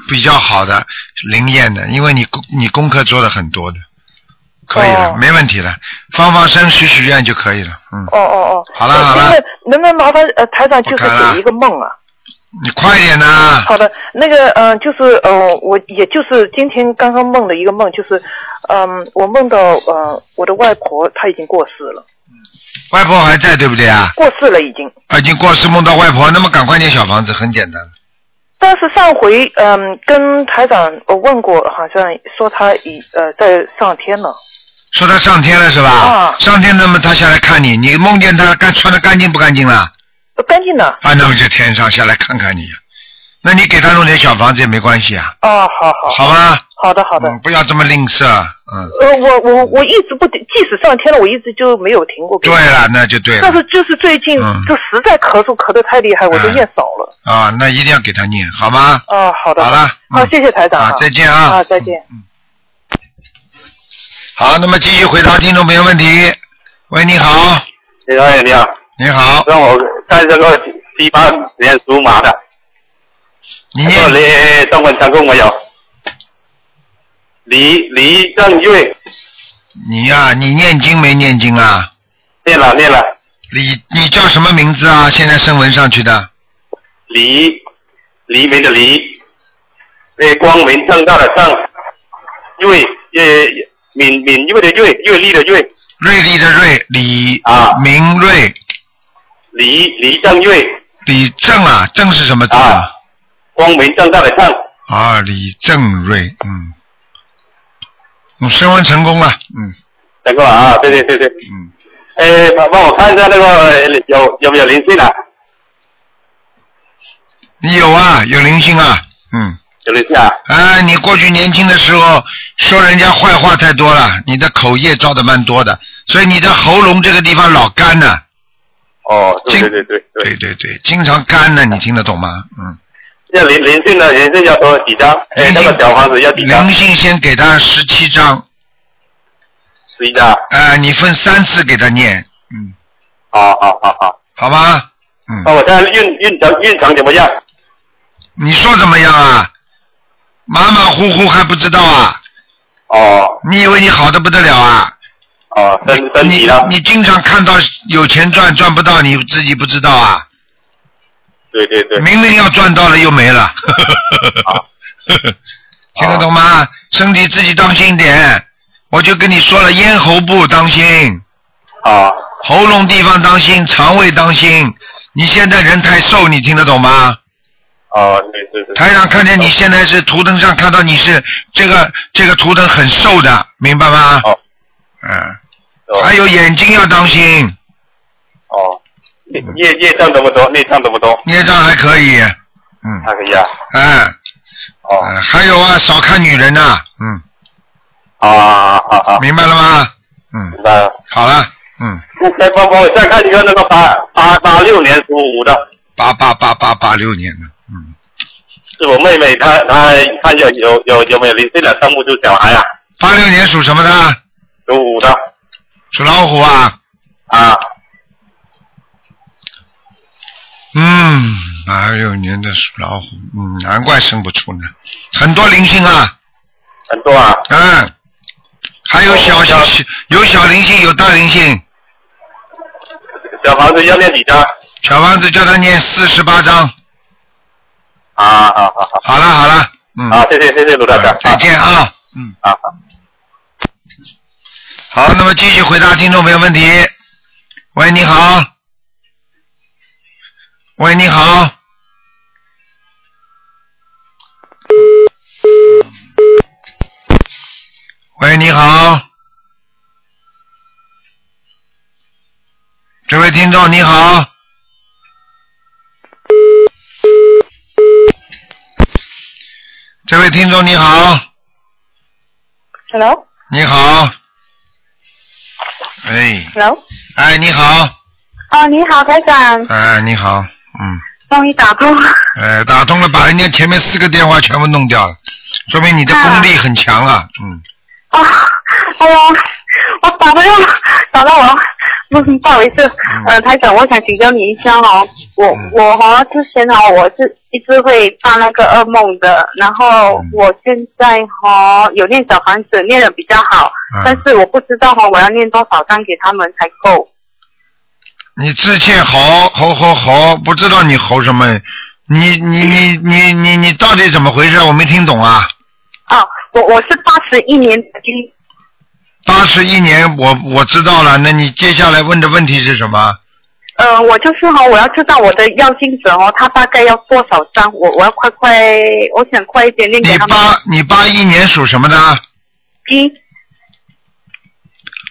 比较好的灵验的，因为你功你功课做的很多的，可以了，哦没问题了，放放生许许愿就可以了。嗯，哦哦哦。好了好了能不能麻烦呃台长就是给一个梦啊？你快点呐、好的，那个嗯、呃就是呃，我也就是今天刚刚梦的一个梦，就是嗯、我梦到呃，我的外婆她已经过世了，外婆还在对不对啊？过世了已经。啊已经过世梦到外婆，那么赶快念小房子，很简单。但是上回嗯、跟台长我问过，好像说他已呃在上天了。说他上天了是吧？啊上天，那么他下来看你，你梦见他干穿的干净不干净了？呃干净的。啊，那么就天上下来看看你，那你给他弄点小房子也没关系啊，哦，好好。好吗？好的好的。嗯，不要这么吝啬，嗯，呃，我我我一直不停，即使上天了，我一直就没有停过。对了，那就对了但是就是最近嗯就实在咳嗽咳得太厉害，我就嗯念少了。啊，那一定要给他念，好吗？啊，好的。好了好，嗯谢谢台长啊再见啊啊，再见。嗯好，那么继续回答听众朋友问题。喂，你好，你好，你好，你好，让我看这个七八年属马的，你这个念李中文成功没有？李李正月。你呀、你念经没念经啊？念了念了，李，你叫什么名字啊？现在声纹上去的，黎黎明的黎，呃，光明正大的正，瑞呃敏敏锐的锐，锐利的锐，锐利的锐，李啊。明锐，黎黎正瑞李正啊，正是什么正啊？啊？光明正大的正，啊，李正瑞，嗯，嗯，升温成功了，嗯。成功了啊，对对对对，嗯，哎，帮帮我看一下那个有有没有灵性啊？你有啊，有灵性啊，嗯，有灵性啊？啊，你过去年轻的时候说人家坏话太多了，你的口业造的蛮多的，所以你的喉咙这个地方老干呢、哦，对经对对对。对对对，经常干呢，你听得懂吗？嗯，要灵灵性的灵性要多几张？哎，那个小房子要几张灵？性先给他十七张，十一张。啊，你分三次给他念，嗯，好好好好。好吗？嗯，那我现在运运程运程怎么样？你说怎么样啊？马马虎虎还不知道啊？哦你以为你好的不得了啊？哦，身身体你呢？你经常看到有钱赚赚不到，你自己不知道啊？对对对。明明要赚到了又没了，听得懂吗？身体自己当心点，我就跟你说了，咽喉部当心，啊喉咙地方当心，肠胃当心。你现在人太瘦，你听得懂吗？啊，对对对。台上看见你现在是图腾上看到你是这个这个图腾很瘦的，明白吗？哦。嗯，哦还有眼睛要当心，哦，业业业障这么多，内障这么多，孽障还可以，嗯，还可以啊。哎，哦。呃还有啊，少看女人呐、嗯，啊啊啊，明白了吗？嗯，明白了。好了，嗯，那再帮帮我再看一个那个八八八六年属虎的，八八八八八六年的，嗯，是我妹妹，她她她有有有有没有灵性的？生物就小孩啊，八六年属什么的？属虎的。属老虎啊，啊，嗯，八六年的属老虎，嗯，难怪生不出呢，很多灵性啊，很多啊。嗯，还有小哦小。小有小灵性，有大灵性，小房子要念几张？小房子叫他念四十八章，啊啊啊啊！好了好了，嗯，好，谢谢谢谢卢大长，再见啊，嗯，好好。好，那么继续回答听众朋友问题。喂，你好。喂，你好。喂，你好。这位听众你好。这位听众你好，Hello，Hello，你好。哎，哎，你好，哦，你好，台长，哎，你好，嗯，终于打通了。哎，打通了，把人家前面四个电话全部弄掉了，说明你的功力很强啊，嗯，啊，哎呀，我打不了，打到我，嗯，不好意思，呃，台长，我想请教你一下哦，我我哈之前哈我是一直会发那个噩梦的，然后我现在哈有念小房子念的比较好，嗯。但是我不知道哈我要念多少张给他们才够。你之前吼吼吼吼，不知道你吼什么，你你你你你你到底怎么回事？我没听懂啊。哦，我我是八十一年八十一年，我我知道了，那你接下来问的问题是什么？呃，我就是哈、我要知道我的药精者哦，他大概要多少张？我我要快快，我想快一点念给你他们。八你八一年属什么的？鸡，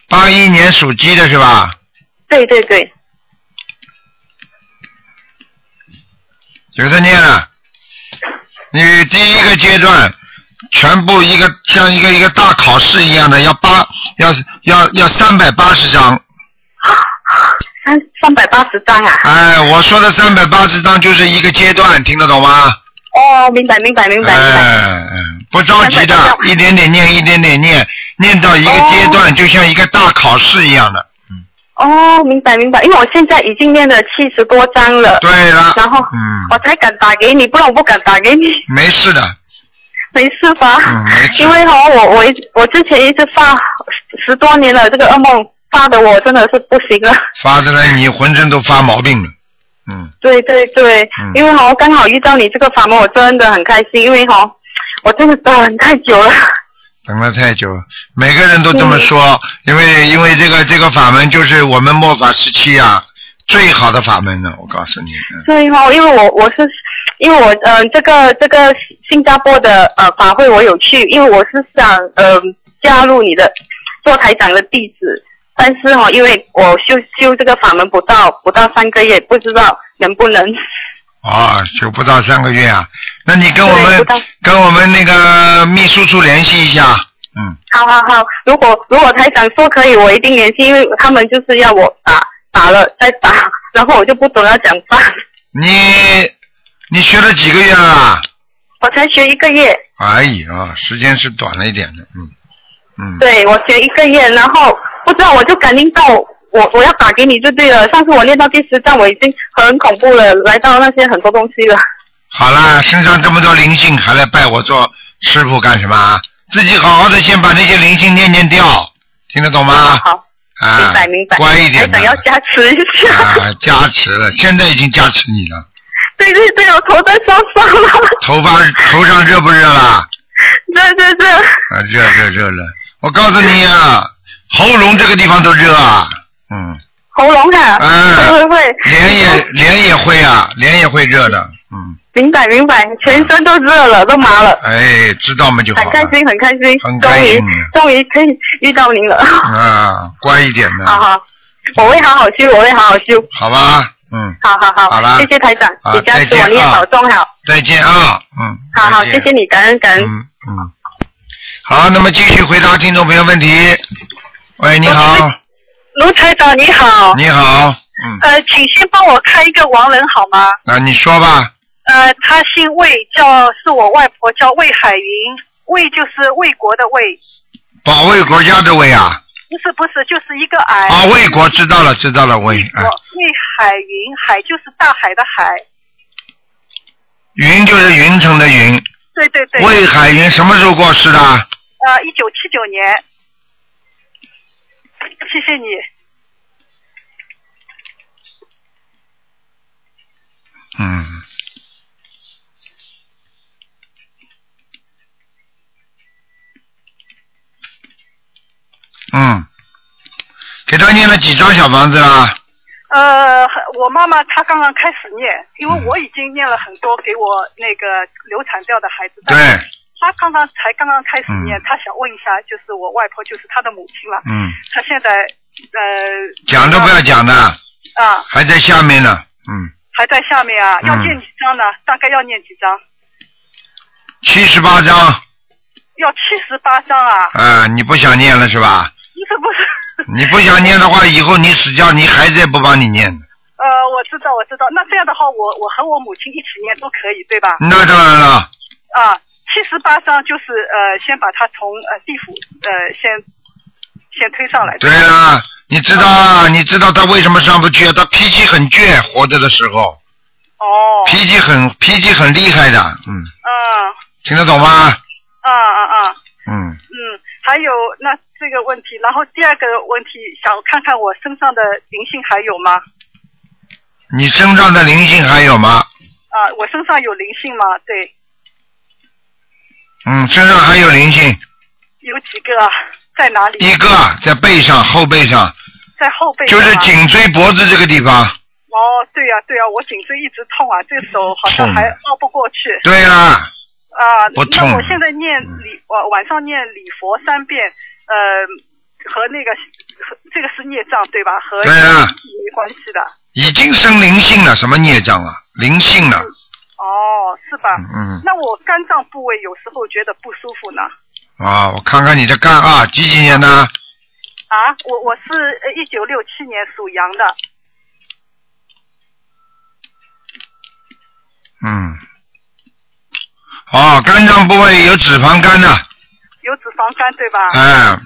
八一年属鸡的是吧？对对对，有的念了。你第一个阶段，全部一个像一个一个大考试一样的，要八要要要三百八十张。三三百八十张啊！哎，我说的三百八十张就是一个阶段，听得懂吗？哦，明白明白明白明白。哎，嗯，不着急的，一点点念，一点点念，念到一个阶段，就像一个大考试一样的。哦，明白明白，因为我现在已经念了七十多张了。对了然后，嗯我才敢打给你，不然我不敢打给你。没事的，没事吧？嗯没事因为哈、我我一我之前一直发十多年了，这个噩梦发的我真的是不行了。发的来你浑身都发毛病了。嗯，对对对，嗯因为哈、刚好遇到你这个法门，我真的很开心，因为哈、我真的等太久了。等了太久，每个人都这么说，因为因为这个这个法门就是我们末法时期啊最好的法门了，我告诉你。嗯对哈、因为我我是因为我呃这个这个新加坡的呃法会我有去，因为我是想呃加入你的做台长的弟子，但是哈、因为我修修这个法门不到不到三个月，不知道能不能。啊，就不到三个月啊，那你跟我们跟我们那个秘书处联系一下，嗯，好好好，如果如果台长说可以，我一定联系，因为他们就是要我打打了再打，然后我就不懂要讲话。你你学了几个月了？我才学一个月，哎呀，时间是短了一点的，嗯嗯，对我学一个月，然后不知道我就感应到我我要打给你就对了。上次我练到第十章，我已经很恐怖了，来到那些很多东西了。好啦，身上这么多灵性，还来拜我做师傅干什么啊？自己好好的先把这些灵性念念掉，听得懂吗？好，啊，明白明白。乖一点的台长要加持一下。啊，加持了，现在已经加持你了。对对对，我头在烧伤了。头发头上热不热啦？热热热。啊，热热热了。我告诉你啊，喉咙这个地方都热啊，嗯，喉咙啊，嗯会会会，脸也脸也会啊，脸也会热的，嗯，明白明白，全身都热了，都麻了。哎，知道吗就好。很开心，很开心，很终于开心终于可以遇到您了。啊，乖一点的，好好，我会好好修，我会好好修。好吧，嗯，好好好，好了谢谢台长，好你加持我，你也啊保重好。再见啊，嗯，好好，谢谢你，感恩感恩。嗯嗯，好，那么继续回答听众朋友问题。喂，你好，卢台长你好，你好，嗯，呃，请先帮我开一个亡人好吗？啊，你说吧，呃，他姓魏，叫是我外婆，叫魏海云，魏就是魏国的魏，保卫国家的卫啊，不是不是，就是一个矮。啊，魏国知道了，知道了，魏，啊，魏海云，海就是大海的海，云就是云层的云，对对对。魏海云什么时候过世的？呃，一九七九年。谢谢你。嗯，他念了几张小房子啦？呃，我妈妈她刚刚开始念，因为我已经念了很多给我那个流产掉的孩子，对，她刚刚才刚刚开始念，她想问一下，就是我外婆就是她的母亲了，嗯，她现在呃讲都不要讲的，啊。还在下面呢，嗯，还在下面啊，嗯。要念几张呢？大概要念几张？七十八章，要七十八张啊？啊，你不想念了是吧？不是不是，你不想念的话，以后你死掉，你孩子也不帮你念的。呃，我知道我知道，那这样的话，我我和我母亲一起念都可以，对吧？那当然了，啊，七十八章就是呃，先把他从呃地府呃先先推上来。对啊，你知道啊？你知道他为什么上不去啊？他脾气很倔，活着的时候。哦。脾气很脾气很厉害的，嗯，嗯听得懂吗？啊啊啊嗯，嗯，还有那这个问题，然后第二个问题，想看看我身上的灵性还有吗？你身上的灵性还有吗？啊，我身上有灵性吗？对，嗯，身上还有灵性，有几个啊？在哪里？一个在背上后背上，在后背。就是。颈椎脖子这个地方。哦，对呀、对呀、我颈椎一直痛啊，这个手好像还拗不过去。对呀，啊，不痛那我现在念礼，我晚上念礼佛三遍，呃，和那个和这个是孽障对吧？和对啊没关系的。已经生灵性了，什么孽障啊？灵性了，哦，是吧？嗯那我肝脏部位有时候觉得不舒服呢。啊，我看看你的肝啊，几几年的？啊，我我是一九六七年属羊的。嗯，哦，肝脏部位有脂肪肝的，有脂肪肝对吧？哎，哦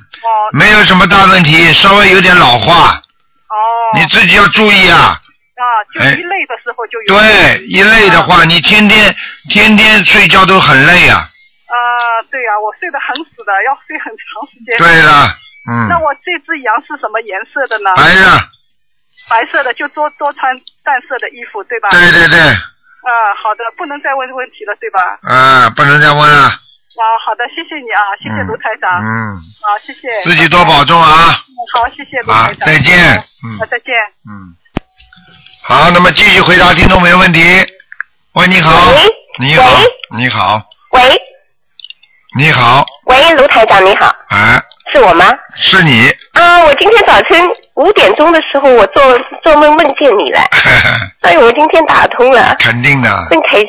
没有什么大问题，稍微有点老化，哦。你自己要注意啊。啊，就哎一累的时候就有。对，一累的话，你天天天天睡觉都很累啊。啊，对呀、我睡得很死的，要睡很长时间。对了，嗯那我这只羊是什么颜色的呢？白的，白色的，就多多穿淡色的衣服，对吧？对对对，啊，好的，不能再问问题了，对吧？啊，不能再问了，啊，好的，谢谢你啊，谢谢卢台长。嗯，好，谢谢。自己多保重啊。嗯好，谢谢卢台长。再见嗯啊，再见。嗯，好，那么继续回答听众朋友问题。喂，你好，你好，你好，喂你好，喂，卢台长你好，哎，是我吗？是你，啊，我今天早晨五点钟的时候，我做做梦梦见你了，哎呦，我今天打通了，肯定的，真开心。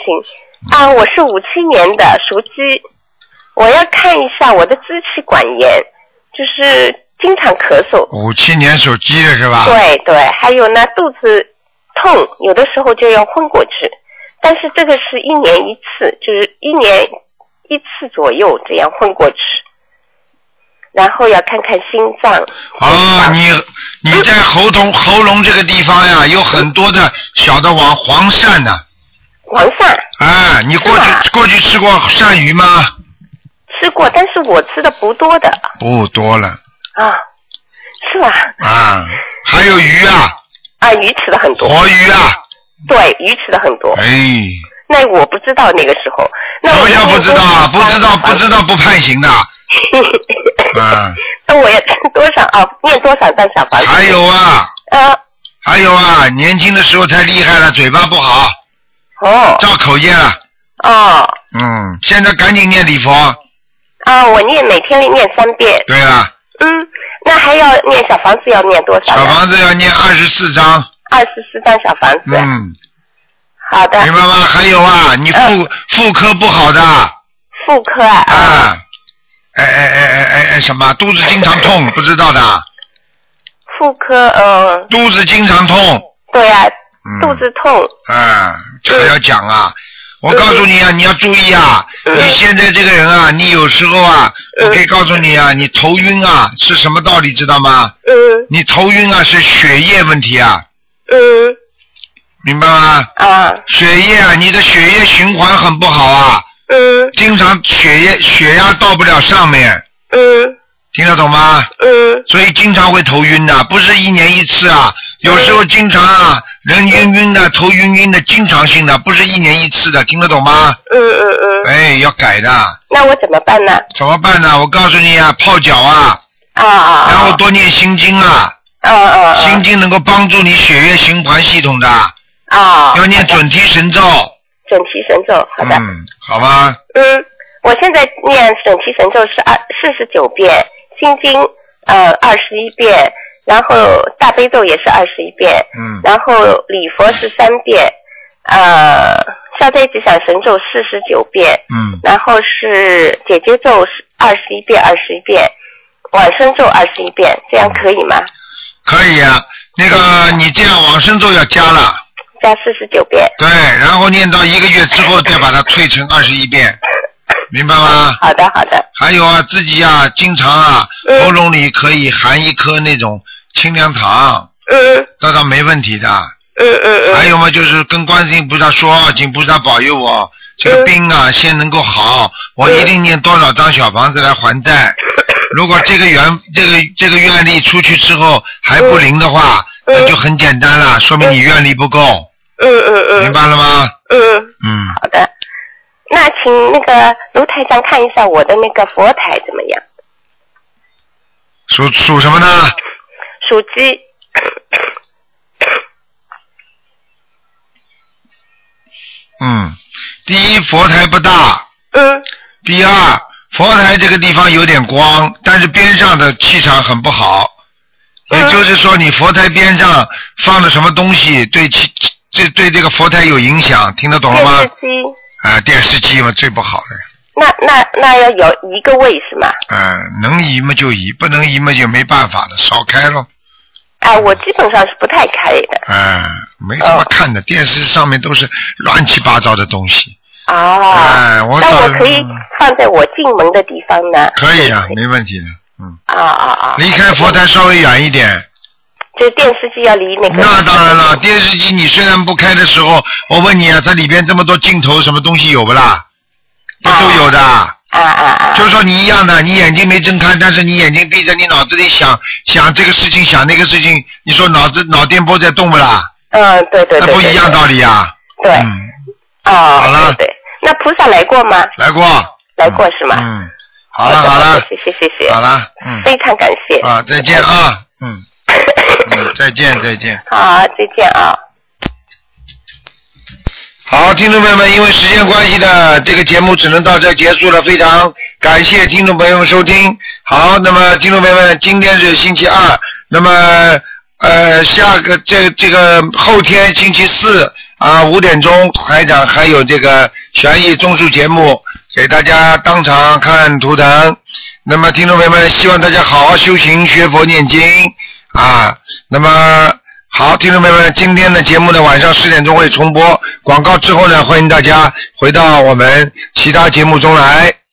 啊，我是五七年的，属鸡，我要看一下我的支气管炎，就是经常咳嗽。五七年属鸡的是吧？对对，还有呢，肚子痛，有的时候就要昏过去，但是这个是一年一次，就是一年一次左右这样昏过去。然后要看看心脏，啊，你你在喉咙喉咙这个地方呀，有很多的小的黄黄鳝的。黄鳝啊，你过去过去吃过鳝鱼吗？吃过，但是我吃的不多的不多了啊，是吧？啊，还有鱼啊，啊，鱼吃的很多。活鱼啊。对，鱼吃的很多。哎，那我不知道那个时候。那我叫不知道啊？不知道不知道不判刑的。啊，那我要看多少啊？念多少张小房子？还有啊，啊，还有啊，年轻的时候太厉害了，嘴巴不好。哦。造口业了。哦。嗯，现在赶紧念礼佛。啊，我念每天念三遍。对了，嗯，那还要念小房子要念多少？小房子要念二十四章。二十四张小房子。嗯。好的。明白吗？还有啊，你妇妇科不好的。妇科啊。啊。哎哎哎哎哎哎，什么？肚子经常痛，不知道的。妇科，呃。肚子经常痛。对啊，嗯肚子痛。嗯，这还要讲啊！我告诉你啊，你要注意啊！嗯你现在这个人啊，你有时候啊，我可以告诉你啊，你头晕啊，是什么道理知道吗？嗯。你头晕啊，是血液问题啊，嗯。明白吗？啊。血液啊，你的血液循环很不好啊。嗯。经常血液血压到不了上面。嗯。听得懂吗？嗯。所以经常会头晕的，不是一年一次啊，有时候经常啊，人晕晕的，头晕晕的，经常性的，不是一年一次的，听得懂吗？嗯嗯嗯。哎，要改的。那我怎么办呢？怎么办呢？我告诉你啊，泡脚啊，啊啊。然后多念心经啊，啊啊啊！心经能够帮助你血液循环系统的，啊，要念准提神咒。准提神咒，好的。嗯，好吧。嗯，我现在念准提神咒是二四十九遍，心经呃二十一遍，然后大悲咒也是二十一遍，嗯然后礼佛是三遍，呃，消灾吉祥神咒四十九遍，嗯然后是姐姐咒是二十一遍，二十一遍，往生咒二十一遍，这样可以吗？可以啊。那个你这样往生咒要加了，加四十九遍。对，然后念到一个月之后再把它退成二十一遍，明白吗？好的，好的。还有啊，自己啊，经常啊，嗯喉咙里可以含一颗那种清凉糖，嗯这倒没问题的。嗯嗯嗯。还有嘛，就是跟观世音菩萨说，请菩萨保佑我这嗯个病啊，先能够好，我一定念多少张小房子来还债。如果这个愿这个这个愿力出去之后还不灵的话，那就很简单了，说明你愿力不够，嗯嗯嗯。明白了吗？嗯。嗯，好的，那请那个卢台长看一下我的那个佛台怎么样？属属什么呢？属鸡。嗯，第一佛台不大。嗯。第二，佛台这个地方有点光，但是边上的气场很不好。就是说，你佛台边上放的什么东西，对其这对这个佛台有影响，听得懂了吗？电视机。啊，电视机嘛最不好了。那那那要有一个位是吗？嗯、能移嘛就移，不能移嘛就没办法了，少开咯。啊，我基本上是不太开的。哎、没什么看的，电视上面都是乱七八糟的东西。哦。哎我那早我可以放在我进门的地方呢？可以啊，没问题的。啊啊啊！离开佛台稍微远一点。就电视机要离那个。那当然了，电视机你虽然不开的时候，我问你啊，它里边这么多镜头，什么东西有不啦？不都有的？啊啊啊！就说你一样的，你眼睛没睁开，但是你眼睛闭着，你脑子里想想这个事情，想那个事情，你说脑子脑电波在动不啦？嗯，对对对。那不一样道理啊。对。啊。好了。对。那菩萨来过吗？来过。来过是吗？嗯。好了好了。谢谢谢谢。好了，嗯。非常感谢。啊，再见啊，嗯。嗯，再见再见。好，再见啊。好，听众朋友们，因为时间关系呢，这个节目只能到这结束了。非常感谢听众朋友们收听。好，那么听众朋友们，今天是星期二，那么呃，下个这这个后天星期四啊五点钟，台长还有这个悬疑综述节目给大家当场看图腾。那么听众朋友们，希望大家好好修行、学佛、念经啊。那么。好，听众朋友们，今天的节目呢，晚上十点钟会重播。广告之后呢，欢迎大家回到我们其他节目中来。